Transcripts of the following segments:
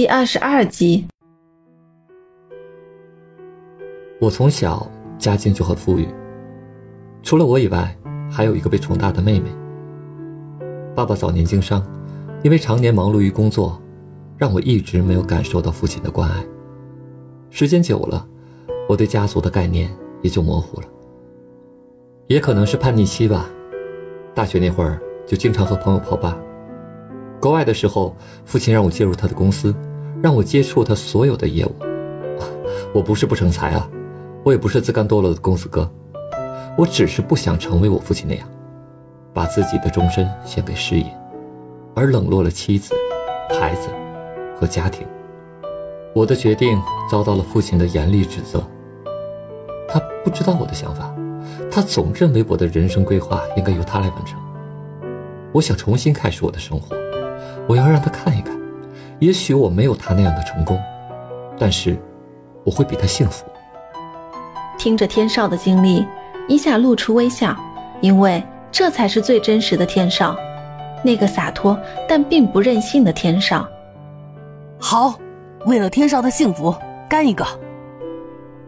第二十二集。我从小家境就很富裕，除了我以外，还有一个被宠大的妹妹。爸爸早年经商，因为常年忙碌于工作，让我一直没有感受到父亲的关爱。时间久了，我对家族的概念也就模糊了。也可能是叛逆期吧，大学那会儿就经常和朋友泡吧。国外的时候，父亲让我介入他的公司，让我接触他所有的业务。我不是不成才啊。我也不是自甘堕落的公子哥，我只是不想成为我父亲那样，把自己的终身献给事业，而冷落了妻子、孩子和家庭。我的决定遭到了父亲的严厉指责。他不知道我的想法，他总认为我的人生规划应该由他来完成。我想重新开始我的生活，我要让他看一看，也许我没有他那样的成功，但是我会比他幸福。听着天少的经历，伊夏露出微笑，因为这才是最真实的天少，那个洒脱但并不任性的天少。好，为了天少的幸福，干一个！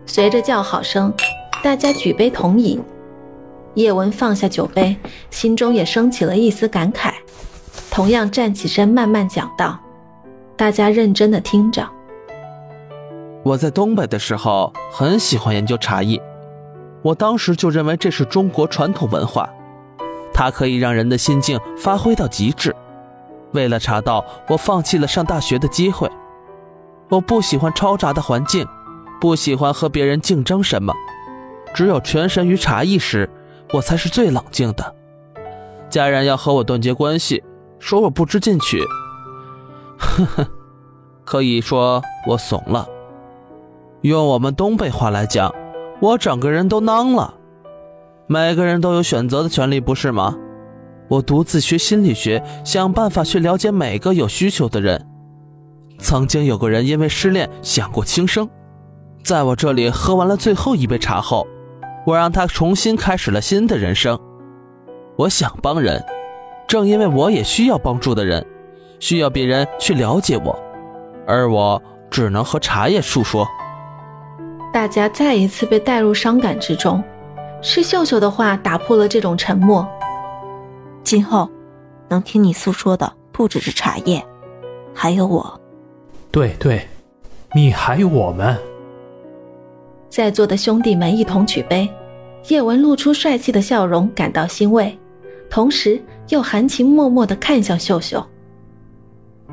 随着叫好声，大家举杯同饮。叶文放下酒杯，心中也升起了一丝感慨，同样站起身慢慢讲道：“大家认真的听着。”我在东北的时候很喜欢研究茶艺，我当时就认为这是中国传统文化，它可以让人的心境发挥到极致。为了茶道，我放弃了上大学的机会。我不喜欢嘈杂的环境，不喜欢和别人竞争什么，只有全神于茶艺时，我才是最冷静的。家人要和我断绝关系，说我不知进取，呵呵，可以说我怂了。用我们东北话来讲，我整个人都囊了。每个人都有选择的权利，不是吗？我独自学心理学，想办法去了解每个有需求的人。曾经有个人因为失恋想过轻生，在我这里喝完了最后一杯茶后，我让他重新开始了新的人生。我想帮人，正因为我也需要帮助的人，需要别人去了解我，而我只能和茶叶诉说。大家再一次被带入伤感之中，是秀秀的话打破了这种沉默。今后，能听你诉说的不只是茶叶，还有我。对对，你还有我们。在座的兄弟们一同举杯，叶文露出帅气的笑容，感到欣慰，同时又含情脉脉的看向秀秀。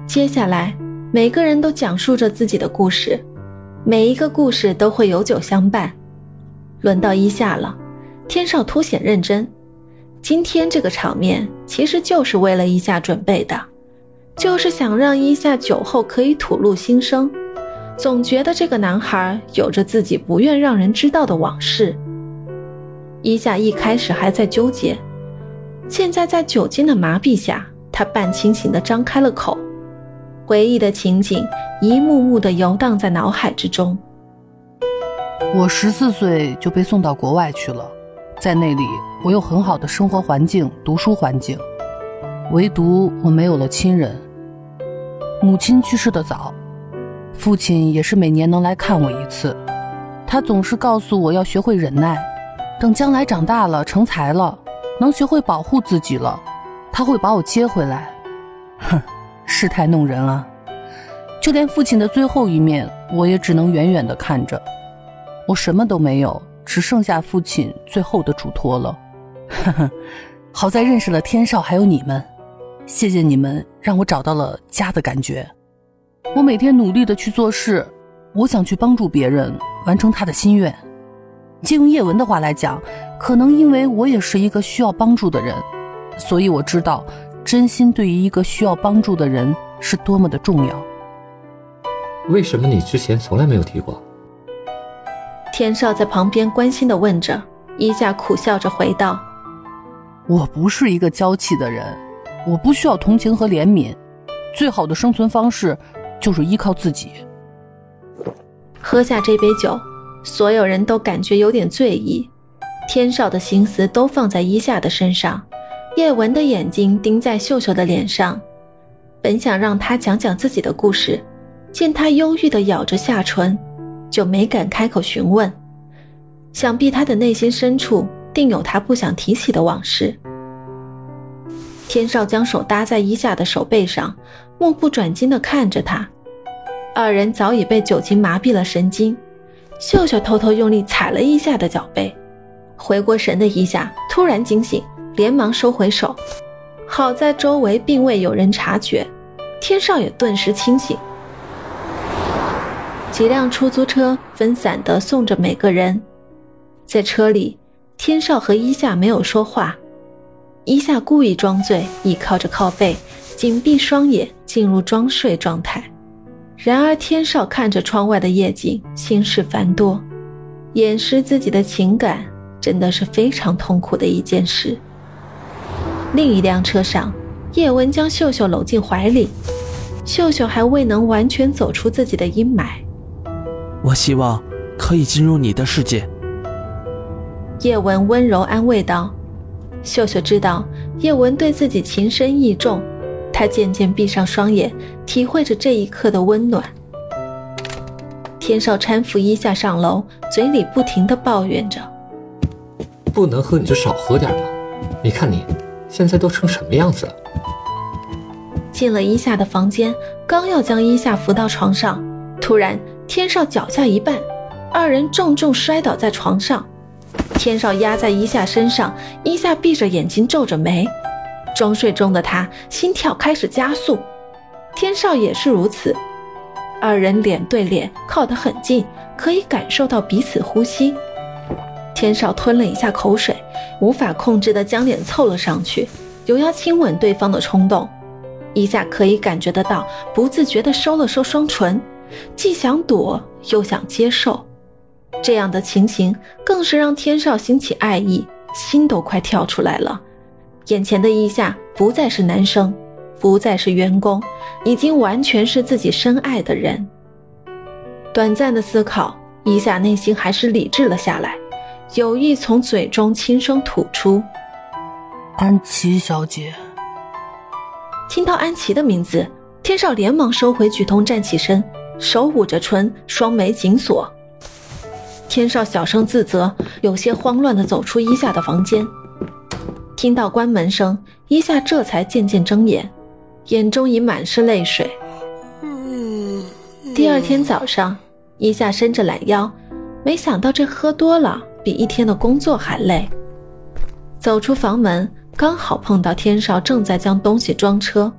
接下来，每个人都讲述着自己的故事。每一个故事都会有酒相伴。轮到一夏了，天少凸显认真。今天这个场面其实就是为了一夏准备的，就是想让一夏酒后可以吐露心声。总觉得这个男孩有着自己不愿让人知道的往事。一夏一开始还在纠结，现在在酒精的麻痹下，他半清醒地张开了口。回忆的情景一幕幕的游荡在脑海之中。我十四岁就被送到国外去了，在那里我有很好的生活环境、读书环境，唯独我没有了亲人。母亲去世的早，父亲也是每年能来看我一次，他总是告诉我要学会忍耐，等将来长大了成才了，能学会保护自己了，他会把我接回来。哼。世态弄人啊！就连父亲的最后一面，我也只能远远的看着。我什么都没有，只剩下父亲最后的嘱托了。呵呵，好在认识了天少，还有你们，谢谢你们让我找到了家的感觉。我每天努力的去做事，我想去帮助别人，完成他的心愿。借用叶文的话来讲，可能因为我也是一个需要帮助的人，所以我知道。真心对于一个需要帮助的人是多么的重要。为什么你之前从来没有提过？天少在旁边关心的问着，衣架苦笑着回道：“我不是一个娇气的人，我不需要同情和怜悯，最好的生存方式就是依靠自己。”喝下这杯酒，所有人都感觉有点醉意，天少的心思都放在衣夏的身上。叶文的眼睛盯在秀秀的脸上，本想让她讲讲自己的故事，见他忧郁地咬着下唇，就没敢开口询问。想必他的内心深处定有他不想提起的往事。天少将手搭在伊夏的手背上，目不转睛地看着他。二人早已被酒精麻痹了神经。秀秀偷偷用力踩了一下的脚背，回过神的伊夏突然惊醒，连忙收回手。好在周围并未有人察觉，天少也顿时清醒。几辆出租车分散地送着每个人，在车里，天少和伊夏没有说话。伊夏故意装醉，倚靠着靠背，紧闭双眼，进入装睡状态。然而天少看着窗外的夜景，心事繁多，掩饰自己的情感，真的是非常痛苦的一件事。另一辆车上，叶文将秀秀搂进怀里，秀秀还未能完全走出自己的阴霾。我希望可以进入你的世界。叶文温柔安慰道。秀秀知道叶文对自己情深意重，她渐渐闭上双眼，体会着这一刻的温暖。天少搀扶伊夏上楼，嘴里不停地抱怨着：“不能喝你就少喝点吧！你看你。”现在都成什么样子了？进了伊夏的房间，刚要将伊夏扶到床上，突然天少脚下一绊，二人重重摔倒在床上。天少压在伊夏身上，伊夏闭着眼睛皱着眉，装睡中的他心跳开始加速，天少也是如此。二人脸对脸靠得很近，可以感受到彼此呼吸。天少吞了一下口水，无法控制的将脸凑了上去，有要亲吻对方的冲动。一下可以感觉得到，不自觉地收了收双唇，既想躲又想接受。这样的情形更是让天少兴起爱意，心都快跳出来了。眼前的伊夏不再是男生，不再是员工，已经完全是自己深爱的人。短暂的思考，伊夏内心还是理智了下来。有意从嘴中轻声吐出：“安琪小姐。”听到安琪的名字，天少连忙收回举动，站起身，手捂着唇，双眉紧锁。天少小声自责，有些慌乱地走出伊夏的房间。听到关门声，伊夏这才渐渐睁眼，眼中已满是泪水。第二天早上，伊夏伸着懒腰，没想到这喝多了。比一天的工作还累。走出房门，刚好碰到天少正在将东西装车。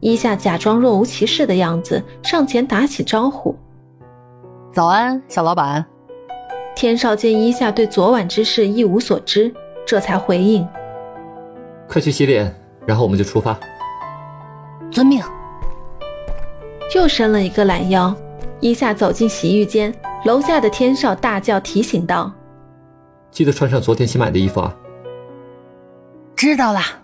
伊夏假装若无其事的样子，上前打起招呼：“早安，小老板。”天少见伊夏对昨晚之事一无所知，这才回应：“快去洗脸，然后我们就出发。”遵命。又伸了一个懒腰，伊夏走进洗浴间，楼下的天少大叫提醒道。记得穿上昨天新买的衣服啊！知道了。